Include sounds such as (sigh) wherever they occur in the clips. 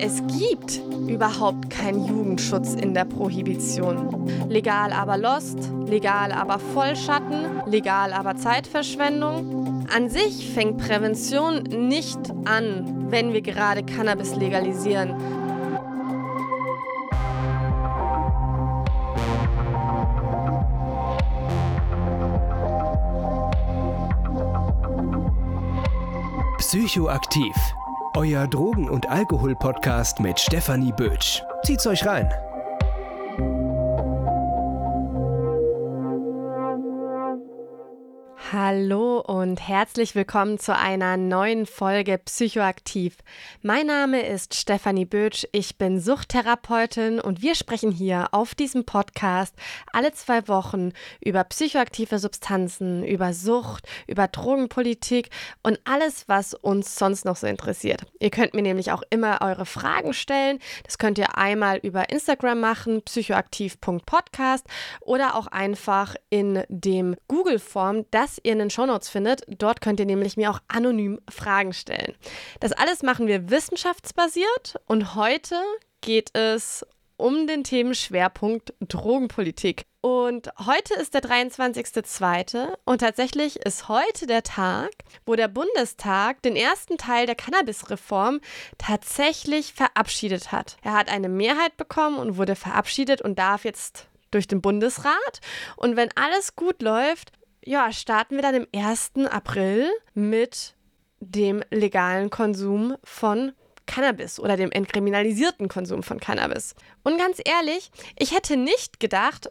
Es gibt überhaupt keinen Jugendschutz in der Prohibition. Legal aber Lost, legal aber Vollschatten, legal aber Zeitverschwendung. An sich fängt Prävention nicht an, wenn wir gerade Cannabis legalisieren. Psychoaktiv euer Drogen- und Alkohol-Podcast mit Stefanie Bötsch. Zieht's euch rein. Hallo und herzlich willkommen zu einer neuen Folge Psychoaktiv. Mein Name ist Stefanie Bötsch, ich bin Suchttherapeutin und wir sprechen hier auf diesem Podcast alle zwei Wochen über psychoaktive Substanzen, über Sucht, über Drogenpolitik und alles, was uns sonst noch so interessiert. Ihr könnt mir nämlich auch immer eure Fragen stellen. Das könnt ihr einmal über Instagram machen, psychoaktiv.podcast oder auch einfach in dem Google-Form, das ihr in den Shownotes findet. Dort könnt ihr nämlich mir auch anonym Fragen stellen. Das alles machen wir wissenschaftsbasiert und heute geht es um den Themenschwerpunkt Drogenpolitik. Und heute ist der 23.02. und tatsächlich ist heute der Tag, wo der Bundestag den ersten Teil der Cannabis-Reform tatsächlich verabschiedet hat. Er hat eine Mehrheit bekommen und wurde verabschiedet und darf jetzt durch den Bundesrat. Und wenn alles gut läuft, ja, starten wir dann im 1. April mit dem legalen Konsum von Cannabis oder dem entkriminalisierten Konsum von Cannabis. Und ganz ehrlich, ich hätte nicht gedacht,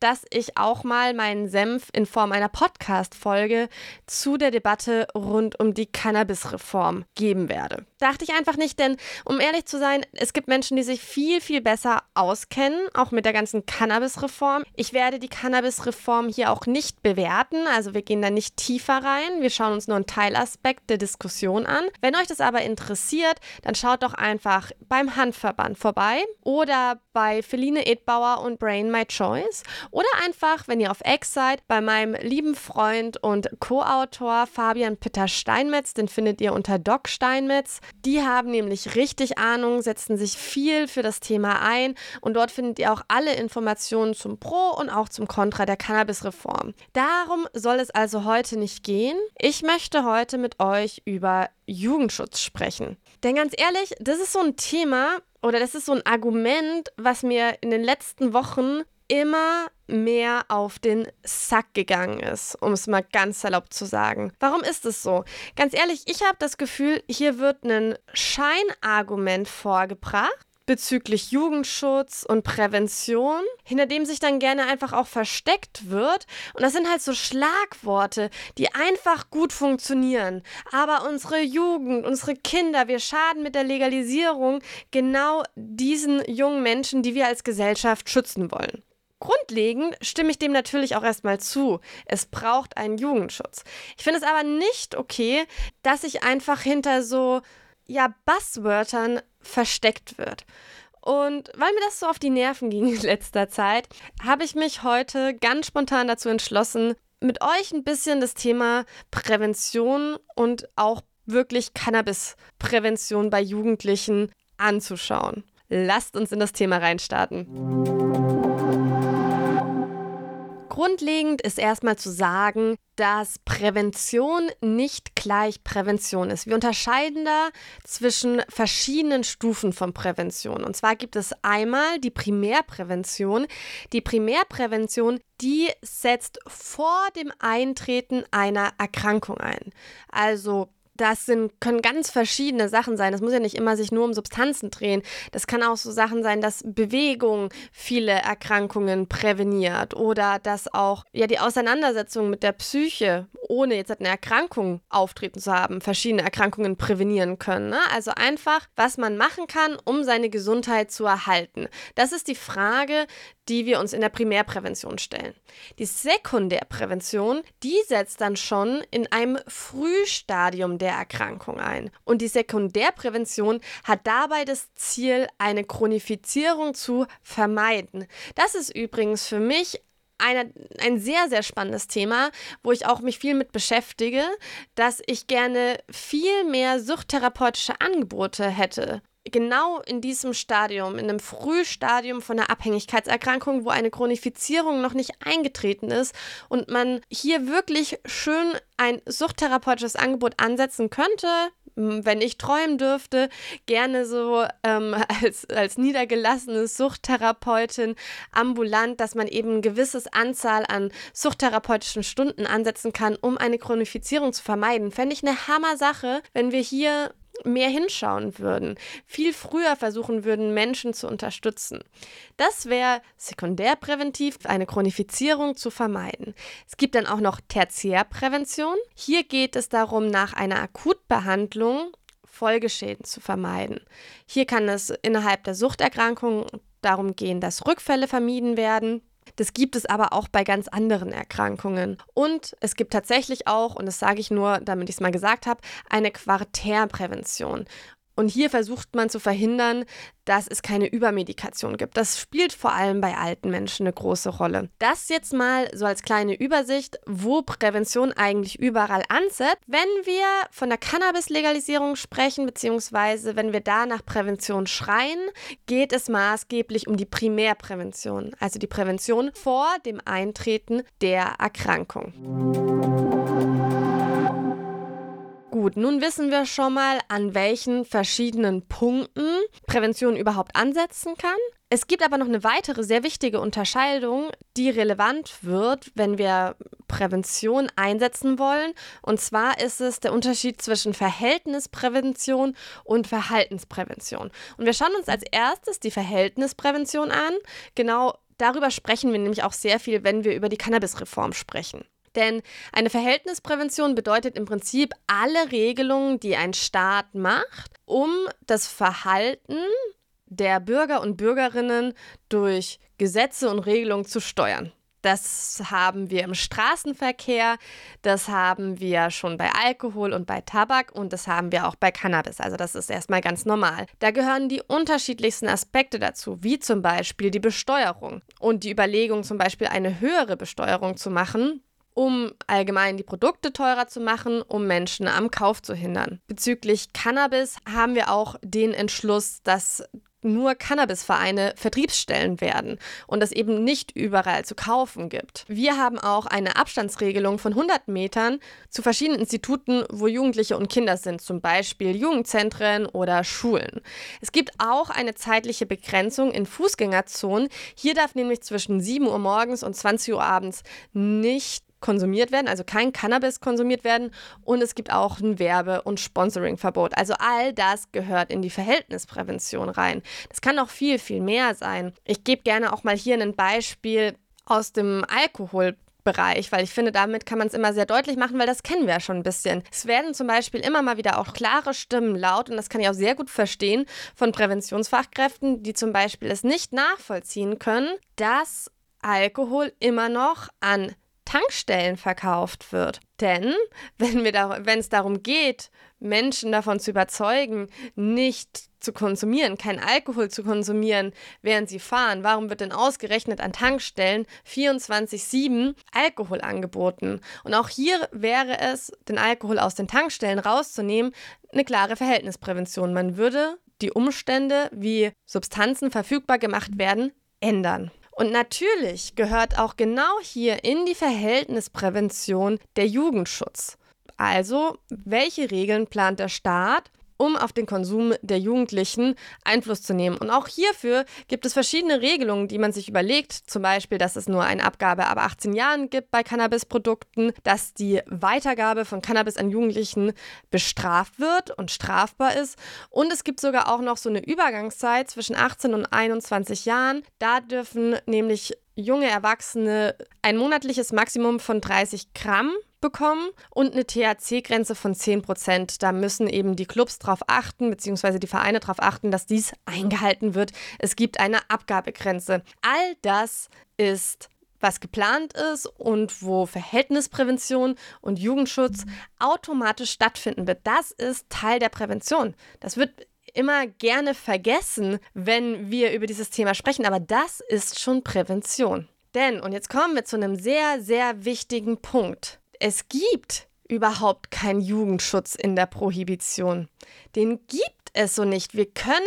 dass ich auch mal meinen Senf in Form einer Podcast-Folge zu der Debatte rund um die Cannabis-Reform geben werde. Dachte ich einfach nicht, denn um ehrlich zu sein, es gibt Menschen, die sich viel, viel besser auskennen, auch mit der ganzen Cannabis-Reform. Ich werde die Cannabis-Reform hier auch nicht bewerten, also wir gehen da nicht tiefer rein. Wir schauen uns nur einen Teilaspekt der Diskussion an. Wenn euch das aber interessiert, dann schaut doch einfach beim Handverband vorbei oder bei Feline Edbauer und Brain My Choice oder einfach, wenn ihr auf X seid, bei meinem lieben Freund und Co-Autor Fabian Peter Steinmetz, den findet ihr unter Doc Steinmetz. Die haben nämlich richtig Ahnung, setzen sich viel für das Thema ein und dort findet ihr auch alle Informationen zum Pro und auch zum Contra der Cannabis-Reform. Darum soll es also heute nicht gehen. Ich möchte heute mit euch über Jugendschutz sprechen. Denn ganz ehrlich, das ist so ein Thema, oder das ist so ein Argument, was mir in den letzten Wochen immer mehr auf den Sack gegangen ist, um es mal ganz salopp zu sagen. Warum ist es so? Ganz ehrlich, ich habe das Gefühl, hier wird ein Scheinargument vorgebracht, bezüglich Jugendschutz und Prävention, hinter dem sich dann gerne einfach auch versteckt wird. Und das sind halt so Schlagworte, die einfach gut funktionieren. Aber unsere Jugend, unsere Kinder, wir schaden mit der Legalisierung genau diesen jungen Menschen, die wir als Gesellschaft schützen wollen. Grundlegend stimme ich dem natürlich auch erstmal zu. Es braucht einen Jugendschutz. Ich finde es aber nicht okay, dass sich einfach hinter so ja, Buzzwörtern versteckt wird. Und weil mir das so auf die Nerven ging (laughs) in letzter Zeit, habe ich mich heute ganz spontan dazu entschlossen, mit euch ein bisschen das Thema Prävention und auch wirklich Cannabisprävention bei Jugendlichen anzuschauen. Lasst uns in das Thema reinstarten. Grundlegend ist erstmal zu sagen, dass Prävention nicht gleich Prävention ist. Wir unterscheiden da zwischen verschiedenen Stufen von Prävention. Und zwar gibt es einmal die Primärprävention. Die Primärprävention, die setzt vor dem Eintreten einer Erkrankung ein. Also das sind, können ganz verschiedene Sachen sein. Das muss ja nicht immer sich nur um Substanzen drehen. Das kann auch so Sachen sein, dass Bewegung viele Erkrankungen präveniert oder dass auch ja die Auseinandersetzung mit der Psyche, ohne jetzt eine Erkrankung auftreten zu haben, verschiedene Erkrankungen prävenieren können. Ne? Also einfach, was man machen kann, um seine Gesundheit zu erhalten. Das ist die Frage, die wir uns in der Primärprävention stellen. Die Sekundärprävention, die setzt dann schon in einem Frühstadium der Erkrankung ein. Und die Sekundärprävention hat dabei das Ziel, eine Chronifizierung zu vermeiden. Das ist übrigens für mich eine, ein sehr, sehr spannendes Thema, wo ich auch mich viel mit beschäftige, dass ich gerne viel mehr suchttherapeutische Angebote hätte genau in diesem Stadium, in einem Frühstadium von einer Abhängigkeitserkrankung, wo eine Chronifizierung noch nicht eingetreten ist und man hier wirklich schön ein suchttherapeutisches Angebot ansetzen könnte, wenn ich träumen dürfte, gerne so ähm, (laughs) als, als niedergelassene Suchttherapeutin ambulant, dass man eben ein gewisses Anzahl an suchttherapeutischen Stunden ansetzen kann, um eine Chronifizierung zu vermeiden. Fände ich eine Hammer-Sache, wenn wir hier mehr hinschauen würden, viel früher versuchen würden, Menschen zu unterstützen. Das wäre sekundärpräventiv, eine Chronifizierung zu vermeiden. Es gibt dann auch noch Tertiärprävention. Hier geht es darum, nach einer Akutbehandlung Folgeschäden zu vermeiden. Hier kann es innerhalb der Suchterkrankung darum gehen, dass Rückfälle vermieden werden, das gibt es aber auch bei ganz anderen Erkrankungen. Und es gibt tatsächlich auch, und das sage ich nur, damit ich es mal gesagt habe, eine Quartärprävention. Und hier versucht man zu verhindern, dass es keine Übermedikation gibt. Das spielt vor allem bei alten Menschen eine große Rolle. Das jetzt mal so als kleine Übersicht, wo Prävention eigentlich überall ansetzt. Wenn wir von der Cannabis-Legalisierung sprechen, beziehungsweise wenn wir da nach Prävention schreien, geht es maßgeblich um die Primärprävention, also die Prävention vor dem Eintreten der Erkrankung. Gut, nun wissen wir schon mal, an welchen verschiedenen Punkten Prävention überhaupt ansetzen kann. Es gibt aber noch eine weitere sehr wichtige Unterscheidung, die relevant wird, wenn wir Prävention einsetzen wollen. Und zwar ist es der Unterschied zwischen Verhältnisprävention und Verhaltensprävention. Und wir schauen uns als erstes die Verhältnisprävention an. Genau darüber sprechen wir nämlich auch sehr viel, wenn wir über die Cannabisreform sprechen. Denn eine Verhältnisprävention bedeutet im Prinzip alle Regelungen, die ein Staat macht, um das Verhalten der Bürger und Bürgerinnen durch Gesetze und Regelungen zu steuern. Das haben wir im Straßenverkehr, das haben wir schon bei Alkohol und bei Tabak und das haben wir auch bei Cannabis. Also das ist erstmal ganz normal. Da gehören die unterschiedlichsten Aspekte dazu, wie zum Beispiel die Besteuerung und die Überlegung, zum Beispiel eine höhere Besteuerung zu machen, um allgemein die Produkte teurer zu machen, um Menschen am Kauf zu hindern. Bezüglich Cannabis haben wir auch den Entschluss, dass nur Cannabisvereine Vertriebsstellen werden und es eben nicht überall zu kaufen gibt. Wir haben auch eine Abstandsregelung von 100 Metern zu verschiedenen Instituten, wo Jugendliche und Kinder sind, zum Beispiel Jugendzentren oder Schulen. Es gibt auch eine zeitliche Begrenzung in Fußgängerzonen. Hier darf nämlich zwischen 7 Uhr morgens und 20 Uhr abends nicht konsumiert werden, also kein Cannabis konsumiert werden und es gibt auch ein Werbe- und Sponsoring-Verbot. Also all das gehört in die Verhältnisprävention rein. Das kann noch viel, viel mehr sein. Ich gebe gerne auch mal hier ein Beispiel aus dem Alkohol. Bereich, weil ich finde, damit kann man es immer sehr deutlich machen, weil das kennen wir ja schon ein bisschen. Es werden zum Beispiel immer mal wieder auch klare Stimmen laut und das kann ich auch sehr gut verstehen von Präventionsfachkräften, die zum Beispiel es nicht nachvollziehen können, dass Alkohol immer noch an Tankstellen verkauft wird. Denn wenn, wenn es darum geht, Menschen davon zu überzeugen, nicht zu konsumieren, keinen Alkohol zu konsumieren, während sie fahren, warum wird denn ausgerechnet an Tankstellen 24-7 Alkohol angeboten? Und auch hier wäre es, den Alkohol aus den Tankstellen rauszunehmen, eine klare Verhältnisprävention. Man würde die Umstände, wie Substanzen verfügbar gemacht werden, ändern. Und natürlich gehört auch genau hier in die Verhältnisprävention der Jugendschutz. Also, welche Regeln plant der Staat, um auf den Konsum der Jugendlichen Einfluss zu nehmen. Und auch hierfür gibt es verschiedene Regelungen, die man sich überlegt. Zum Beispiel, dass es nur eine Abgabe ab 18 Jahren gibt bei Cannabisprodukten, dass die Weitergabe von Cannabis an Jugendlichen bestraft wird und strafbar ist. Und es gibt sogar auch noch so eine Übergangszeit zwischen 18 und 21 Jahren. Da dürfen nämlich junge Erwachsene ein monatliches Maximum von 30 Gramm bekommen und eine THC-Grenze von 10 Prozent. Da müssen eben die Clubs darauf achten, beziehungsweise die Vereine darauf achten, dass dies eingehalten wird. Es gibt eine Abgabegrenze. All das ist was geplant ist und wo Verhältnisprävention und Jugendschutz automatisch stattfinden wird. Das ist Teil der Prävention. Das wird immer gerne vergessen, wenn wir über dieses Thema sprechen, aber das ist schon Prävention. Denn, und jetzt kommen wir zu einem sehr, sehr wichtigen Punkt es gibt überhaupt keinen Jugendschutz in der Prohibition. Den gibt es so nicht. Wir können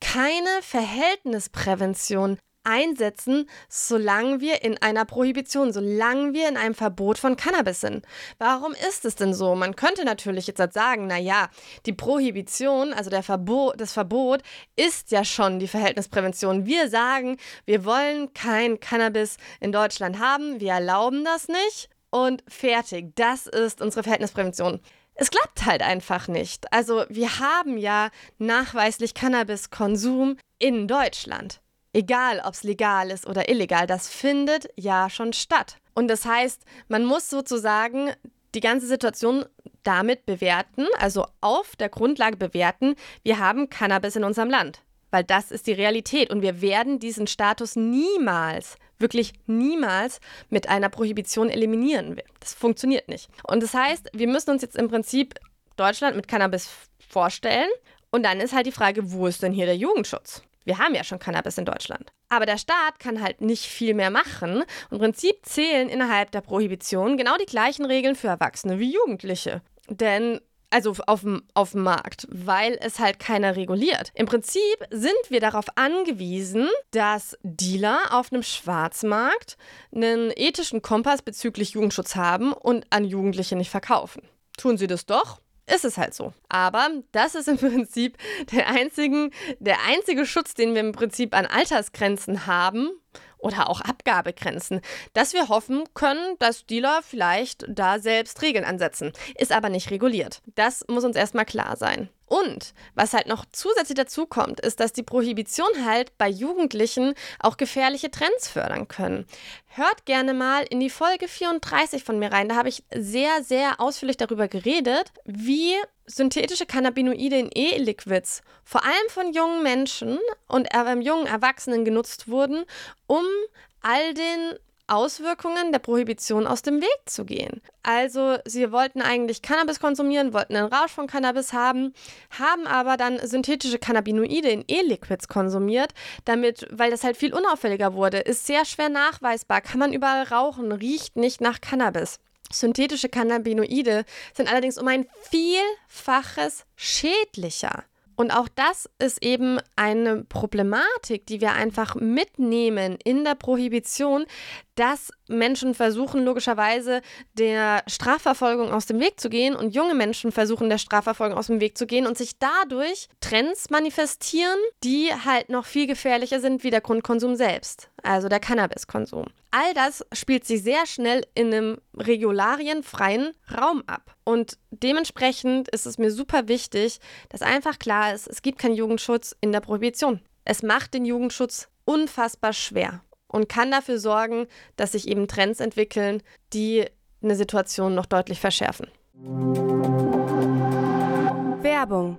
keine Verhältnisprävention einsetzen, solange wir in einer Prohibition, solange wir in einem Verbot von Cannabis sind. Warum ist es denn so? Man könnte natürlich jetzt halt sagen, naja, die Prohibition, also der Verbot, das Verbot, ist ja schon die Verhältnisprävention. Wir sagen, wir wollen kein Cannabis in Deutschland haben, wir erlauben das nicht und fertig. Das ist unsere Verhältnisprävention. Es klappt halt einfach nicht. Also wir haben ja nachweislich Cannabiskonsum in Deutschland. Egal, ob es legal ist oder illegal, das findet ja schon statt. Und das heißt, man muss sozusagen die ganze Situation damit bewerten, also auf der Grundlage bewerten, wir haben Cannabis in unserem Land. Weil das ist die Realität und wir werden diesen Status niemals, wirklich niemals mit einer Prohibition eliminieren. Das funktioniert nicht. Und das heißt, wir müssen uns jetzt im Prinzip Deutschland mit Cannabis vorstellen und dann ist halt die Frage, wo ist denn hier der Jugendschutz? Wir haben ja schon Cannabis in Deutschland. Aber der Staat kann halt nicht viel mehr machen. Im Prinzip zählen innerhalb der Prohibition genau die gleichen Regeln für Erwachsene wie Jugendliche. Denn also auf dem, auf dem Markt, weil es halt keiner reguliert. Im Prinzip sind wir darauf angewiesen, dass Dealer auf einem Schwarzmarkt einen ethischen Kompass bezüglich Jugendschutz haben und an Jugendliche nicht verkaufen. Tun sie das doch, ist es halt so. Aber das ist im (laughs) Prinzip der, einzigen, der einzige Schutz, den wir im Prinzip an Altersgrenzen haben oder auch Abgabegrenzen, dass wir hoffen können, dass Dealer vielleicht da selbst Regeln ansetzen. Ist aber nicht reguliert. Das muss uns erstmal klar sein. Und was halt noch zusätzlich dazu kommt, ist, dass die Prohibition halt bei Jugendlichen auch gefährliche Trends fördern können. Hört gerne mal in die Folge 34 von mir rein. Da habe ich sehr, sehr ausführlich darüber geredet, wie synthetische Cannabinoide in E-Liquids vor allem von jungen Menschen und äh, jungen Erwachsenen genutzt wurden, um all den Auswirkungen der Prohibition aus dem Weg zu gehen. Also sie wollten eigentlich Cannabis konsumieren, wollten einen Rausch von Cannabis haben, haben aber dann synthetische Cannabinoide in E-Liquids konsumiert, damit, weil das halt viel unauffälliger wurde, ist sehr schwer nachweisbar, kann man überall rauchen, riecht nicht nach Cannabis. Synthetische Cannabinoide sind allerdings um ein Vielfaches schädlicher. Und auch das ist eben eine Problematik, die wir einfach mitnehmen in der Prohibition, dass Menschen versuchen, logischerweise der Strafverfolgung aus dem Weg zu gehen und junge Menschen versuchen, der Strafverfolgung aus dem Weg zu gehen und sich dadurch Trends manifestieren, die halt noch viel gefährlicher sind wie der Grundkonsum selbst, also der Cannabiskonsum. All das spielt sich sehr schnell in einem regularienfreien Raum ab. Und dementsprechend ist es mir super wichtig, dass einfach klar ist, es gibt keinen Jugendschutz in der Prohibition. Es macht den Jugendschutz unfassbar schwer und kann dafür sorgen, dass sich eben Trends entwickeln, die eine Situation noch deutlich verschärfen. Werbung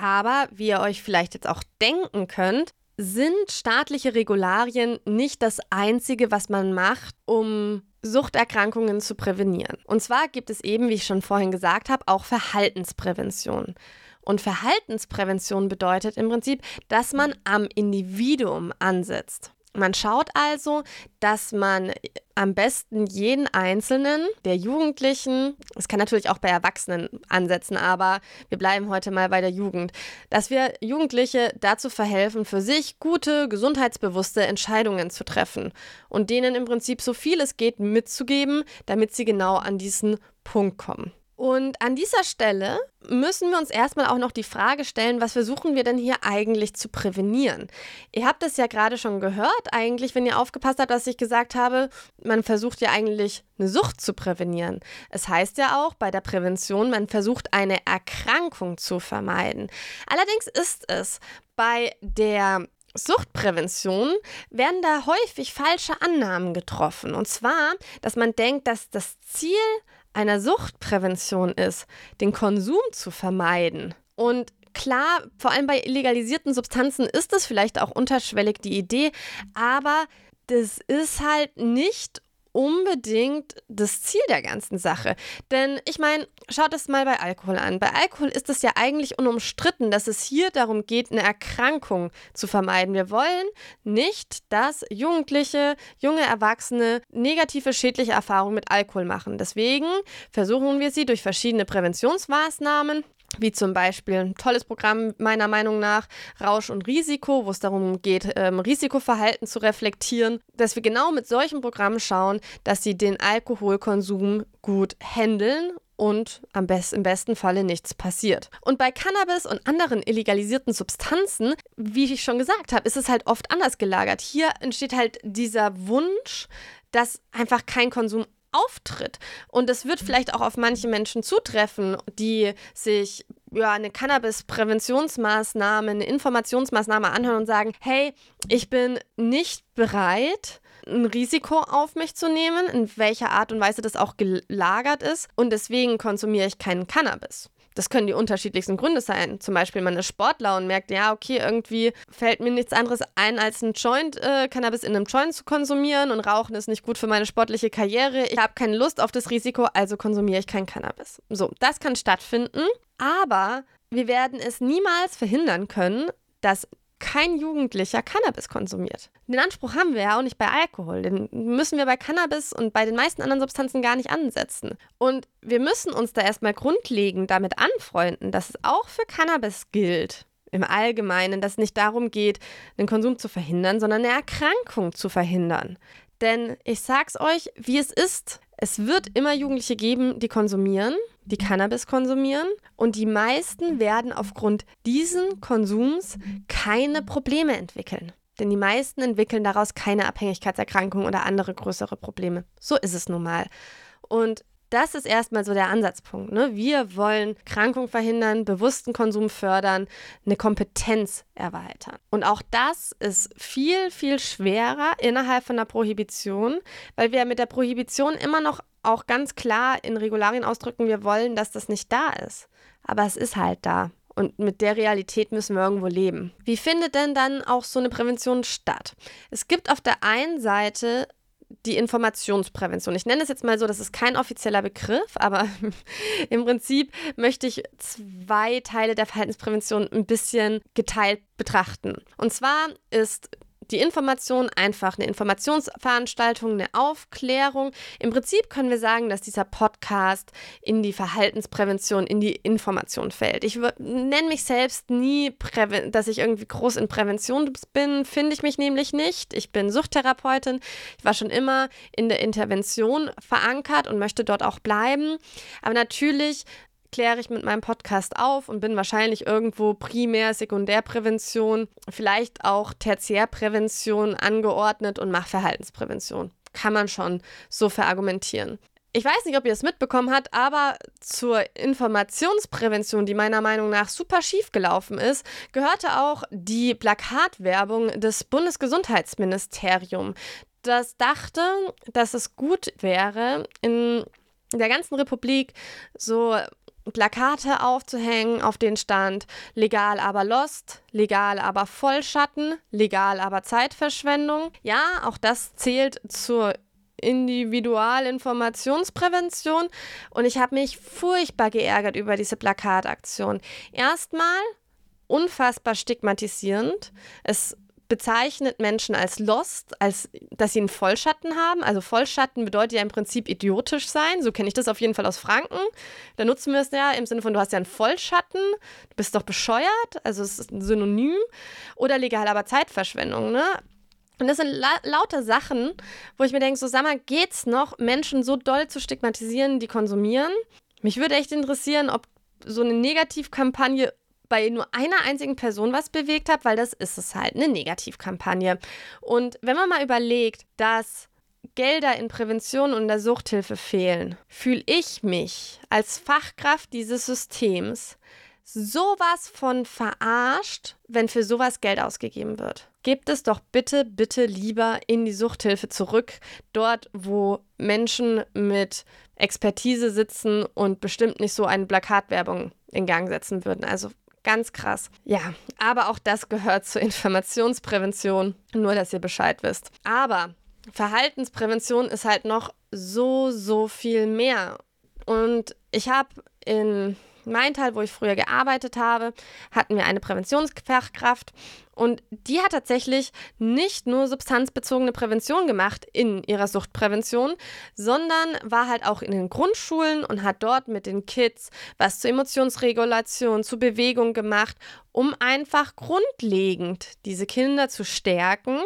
Aber wie ihr euch vielleicht jetzt auch denken könnt, sind staatliche Regularien nicht das Einzige, was man macht, um Suchterkrankungen zu prävenieren. Und zwar gibt es eben, wie ich schon vorhin gesagt habe, auch Verhaltensprävention. Und Verhaltensprävention bedeutet im Prinzip, dass man am Individuum ansetzt. Man schaut also, dass man am besten jeden einzelnen der Jugendlichen, es kann natürlich auch bei Erwachsenen ansetzen, aber wir bleiben heute mal bei der Jugend, dass wir Jugendliche dazu verhelfen, für sich gute, gesundheitsbewusste Entscheidungen zu treffen und denen im Prinzip so viel es geht mitzugeben, damit sie genau an diesen Punkt kommen. Und an dieser Stelle müssen wir uns erstmal auch noch die Frage stellen, was versuchen wir denn hier eigentlich zu prävenieren? Ihr habt es ja gerade schon gehört, eigentlich, wenn ihr aufgepasst habt, dass ich gesagt habe, man versucht ja eigentlich eine Sucht zu prävenieren. Es heißt ja auch bei der Prävention, man versucht eine Erkrankung zu vermeiden. Allerdings ist es bei der Suchtprävention werden da häufig falsche Annahmen getroffen. Und zwar, dass man denkt, dass das Ziel einer Suchtprävention ist, den Konsum zu vermeiden. Und klar, vor allem bei illegalisierten Substanzen ist es vielleicht auch unterschwellig die Idee, aber das ist halt nicht unbedingt das Ziel der ganzen Sache. Denn ich meine, schaut es mal bei Alkohol an. Bei Alkohol ist es ja eigentlich unumstritten, dass es hier darum geht, eine Erkrankung zu vermeiden. Wir wollen nicht, dass Jugendliche, junge Erwachsene negative schädliche Erfahrungen mit Alkohol machen. Deswegen versuchen wir sie durch verschiedene Präventionsmaßnahmen wie zum Beispiel ein tolles Programm meiner Meinung nach Rausch und Risiko, wo es darum geht, ähm, Risikoverhalten zu reflektieren, dass wir genau mit solchen Programmen schauen, dass sie den Alkoholkonsum gut handeln und am besten, im besten Falle nichts passiert. Und bei Cannabis und anderen illegalisierten Substanzen, wie ich schon gesagt habe, ist es halt oft anders gelagert. Hier entsteht halt dieser Wunsch, dass einfach kein Konsum auftritt. Und das wird vielleicht auch auf manche Menschen zutreffen, die sich ja, eine Cannabis-Präventionsmaßnahme, eine Informationsmaßnahme anhören und sagen, hey, ich bin nicht bereit, ein Risiko auf mich zu nehmen, in welcher Art und Weise das auch gelagert ist. Und deswegen konsumiere ich keinen Cannabis. Das können die unterschiedlichsten Gründe sein. Zum Beispiel, man ist Sportler und merkt, ja, okay, irgendwie fällt mir nichts anderes ein, als ein Joint, äh, Cannabis in einem Joint zu konsumieren und Rauchen ist nicht gut für meine sportliche Karriere. Ich habe keine Lust auf das Risiko, also konsumiere ich kein Cannabis. So, das kann stattfinden, aber wir werden es niemals verhindern können, dass kein Jugendlicher Cannabis konsumiert. Den Anspruch haben wir ja auch nicht bei Alkohol. Den müssen wir bei Cannabis und bei den meisten anderen Substanzen gar nicht ansetzen. Und wir müssen uns da erstmal grundlegend damit anfreunden, dass es auch für Cannabis gilt. Im Allgemeinen, dass es nicht darum geht, den Konsum zu verhindern, sondern eine Erkrankung zu verhindern. Denn ich sag's euch, wie es ist. Es wird immer Jugendliche geben, die konsumieren, die Cannabis konsumieren und die meisten werden aufgrund diesen Konsums keine Probleme entwickeln. Denn die meisten entwickeln daraus keine Abhängigkeitserkrankung oder andere größere Probleme. So ist es nun mal. Und das ist erstmal so der Ansatzpunkt. Ne? Wir wollen Krankung verhindern, bewussten Konsum fördern, eine Kompetenz erweitern. Und auch das ist viel, viel schwerer innerhalb von der Prohibition, weil wir mit der Prohibition immer noch auch ganz klar in Regularien ausdrücken, wir wollen, dass das nicht da ist. Aber es ist halt da. Und mit der Realität müssen wir irgendwo leben. Wie findet denn dann auch so eine Prävention statt? Es gibt auf der einen Seite die Informationsprävention. Ich nenne es jetzt mal so, das ist kein offizieller Begriff, aber (laughs) im Prinzip möchte ich zwei Teile der Verhaltensprävention ein bisschen geteilt betrachten. Und zwar ist die Information einfach eine Informationsveranstaltung, eine Aufklärung. Im Prinzip können wir sagen, dass dieser Podcast in die Verhaltensprävention, in die Information fällt. Ich nenne mich selbst nie, Präven dass ich irgendwie groß in Prävention bin, finde ich mich nämlich nicht. Ich bin Suchttherapeutin. Ich war schon immer in der Intervention verankert und möchte dort auch bleiben. Aber natürlich kläre ich mit meinem Podcast auf und bin wahrscheinlich irgendwo Primär-, Sekundärprävention, vielleicht auch Tertiärprävention angeordnet und mache Verhaltensprävention. Kann man schon so verargumentieren. Ich weiß nicht, ob ihr es mitbekommen habt, aber zur Informationsprävention, die meiner Meinung nach super schief gelaufen ist, gehörte auch die Plakatwerbung des Bundesgesundheitsministeriums. Das dachte, dass es gut wäre, in der ganzen Republik so Plakate aufzuhängen, auf den stand legal aber lost, legal aber Vollschatten, legal aber Zeitverschwendung. Ja, auch das zählt zur Individualinformationsprävention und ich habe mich furchtbar geärgert über diese Plakataktion. Erstmal unfassbar stigmatisierend. Es bezeichnet Menschen als lost, als dass sie einen Vollschatten haben. Also Vollschatten bedeutet ja im Prinzip idiotisch sein. So kenne ich das auf jeden Fall aus Franken. Da nutzen wir es ja im Sinne von, du hast ja einen Vollschatten, du bist doch bescheuert, also es ist ein Synonym. Oder legal, aber Zeitverschwendung, ne? Und das sind la lauter Sachen, wo ich mir denke, so sag mal, geht's noch, Menschen so doll zu stigmatisieren, die konsumieren? Mich würde echt interessieren, ob so eine Negativkampagne bei nur einer einzigen Person was bewegt hat, weil das ist es halt, eine Negativkampagne. Und wenn man mal überlegt, dass Gelder in Prävention und der Suchthilfe fehlen, fühle ich mich als Fachkraft dieses Systems sowas von verarscht, wenn für sowas Geld ausgegeben wird. Gebt es doch bitte, bitte lieber in die Suchthilfe zurück, dort, wo Menschen mit Expertise sitzen und bestimmt nicht so eine Plakatwerbung in Gang setzen würden. Also Ganz krass. Ja, aber auch das gehört zur Informationsprävention. Nur, dass ihr Bescheid wisst. Aber Verhaltensprävention ist halt noch so, so viel mehr. Und ich habe in mein Teil, wo ich früher gearbeitet habe, hatten wir eine Präventionsfachkraft und die hat tatsächlich nicht nur substanzbezogene Prävention gemacht in ihrer Suchtprävention, sondern war halt auch in den Grundschulen und hat dort mit den Kids was zur Emotionsregulation, zu Bewegung gemacht, um einfach grundlegend diese Kinder zu stärken,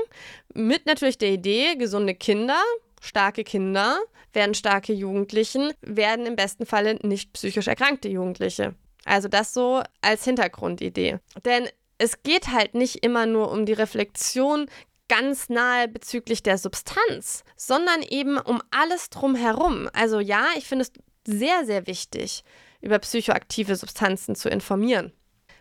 mit natürlich der Idee, gesunde Kinder starke Kinder werden starke Jugendlichen, werden im besten Falle nicht psychisch erkrankte Jugendliche. Also das so als Hintergrundidee. Denn es geht halt nicht immer nur um die Reflexion ganz nahe bezüglich der Substanz, sondern eben um alles drumherum. Also ja, ich finde es sehr, sehr wichtig, über psychoaktive Substanzen zu informieren.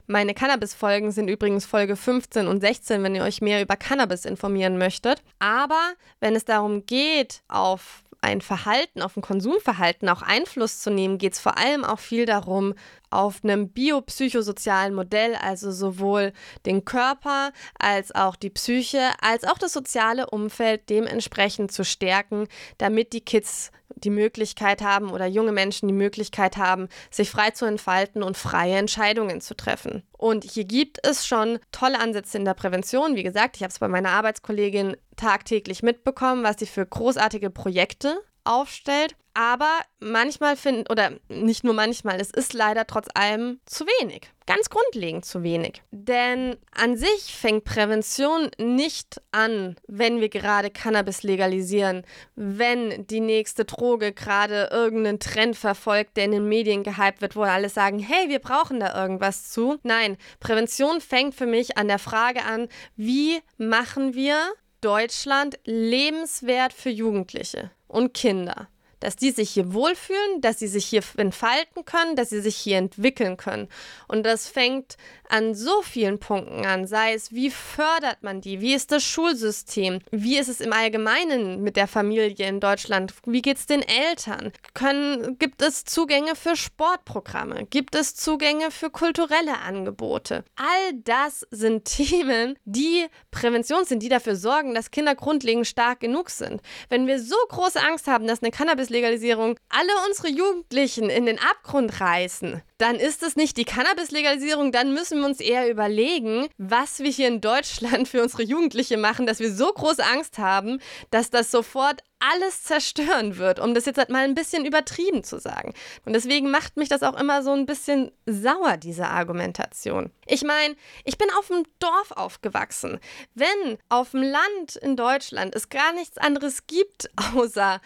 Meine Cannabis-Folgen sind übrigens Folge 15 und 16, wenn ihr euch mehr über Cannabis informieren möchtet. Aber wenn es darum geht, auf ein Verhalten, auf ein Konsumverhalten auch Einfluss zu nehmen, geht es vor allem auch viel darum, auf einem biopsychosozialen Modell, also sowohl den Körper als auch die Psyche, als auch das soziale Umfeld dementsprechend zu stärken, damit die Kids die Möglichkeit haben oder junge Menschen die Möglichkeit haben, sich frei zu entfalten und freie Entscheidungen zu treffen. Und hier gibt es schon tolle Ansätze in der Prävention. Wie gesagt, ich habe es bei meiner Arbeitskollegin tagtäglich mitbekommen, was sie für großartige Projekte aufstellt. Aber manchmal finden, oder nicht nur manchmal, es ist leider trotz allem zu wenig. Ganz grundlegend zu wenig. Denn an sich fängt Prävention nicht an, wenn wir gerade Cannabis legalisieren, wenn die nächste Droge gerade irgendeinen Trend verfolgt, der in den Medien gehypt wird, wo alle sagen, hey, wir brauchen da irgendwas zu. Nein, Prävention fängt für mich an der Frage an, wie machen wir Deutschland lebenswert für Jugendliche und Kinder dass die sich hier wohlfühlen, dass sie sich hier entfalten können, dass sie sich hier entwickeln können. Und das fängt an so vielen Punkten an, sei es, wie fördert man die, wie ist das Schulsystem, wie ist es im Allgemeinen mit der Familie in Deutschland, wie geht es den Eltern, Können, gibt es Zugänge für Sportprogramme, gibt es Zugänge für kulturelle Angebote. All das sind (laughs) Themen, die Prävention sind, die dafür sorgen, dass Kinder grundlegend stark genug sind. Wenn wir so große Angst haben, dass eine Cannabis Cannabis-Legalisierung alle unsere Jugendlichen in den Abgrund reißen, dann ist es nicht die Cannabis-Legalisierung, dann müssen wir uns eher überlegen, was wir hier in Deutschland für unsere Jugendliche machen, dass wir so große Angst haben, dass das sofort alles zerstören wird, um das jetzt halt mal ein bisschen übertrieben zu sagen. Und deswegen macht mich das auch immer so ein bisschen sauer, diese Argumentation. Ich meine, ich bin auf dem Dorf aufgewachsen. Wenn auf dem Land in Deutschland es gar nichts anderes gibt, außer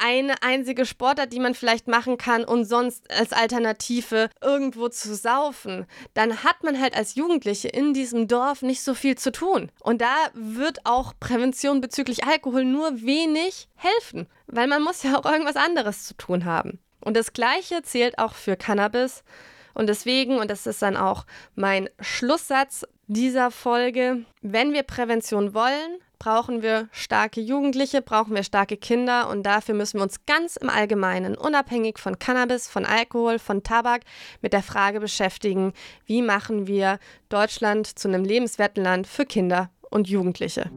eine einzige Sportart, die man vielleicht machen kann und sonst als Alternative irgendwo zu saufen, dann hat man halt als Jugendliche in diesem Dorf nicht so viel zu tun. Und da wird auch Prävention bezüglich Alkohol nur wenig helfen, weil man muss ja auch irgendwas anderes zu tun haben. Und das Gleiche zählt auch für Cannabis. Und deswegen, und das ist dann auch mein Schlusssatz dieser Folge, wenn wir Prävention wollen, brauchen wir starke Jugendliche, brauchen wir starke Kinder und dafür müssen wir uns ganz im Allgemeinen, unabhängig von Cannabis, von Alkohol, von Tabak, mit der Frage beschäftigen, wie machen wir Deutschland zu einem lebenswerten Land für Kinder und Jugendliche.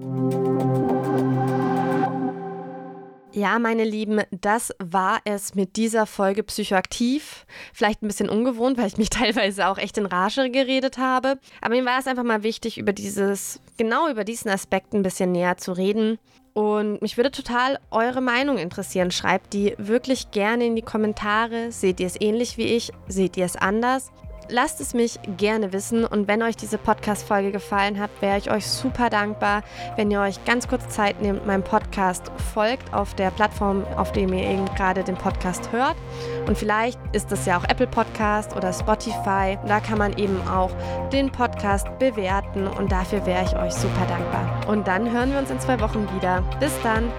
Ja, meine Lieben, das war es mit dieser Folge Psychoaktiv. Vielleicht ein bisschen ungewohnt, weil ich mich (laughs) teilweise auch echt in Rage geredet habe. Aber mir war es einfach mal wichtig, über dieses, genau über diesen Aspekt ein bisschen näher zu reden. Und mich würde total eure Meinung interessieren. Schreibt die wirklich gerne in die Kommentare. Seht ihr es ähnlich wie ich? Seht ihr es anders? Lasst es mich gerne wissen und wenn euch diese Podcast-Folge gefallen hat, wäre ich euch super dankbar, wenn ihr euch ganz kurz Zeit nehmt, meinem Podcast folgt auf der Plattform, auf dem ihr eben gerade den Podcast hört. Und vielleicht ist es ja auch Apple Podcast oder Spotify. Da kann man eben auch den Podcast bewerten und dafür wäre ich euch super dankbar. Und dann hören wir uns in zwei Wochen wieder. Bis dann!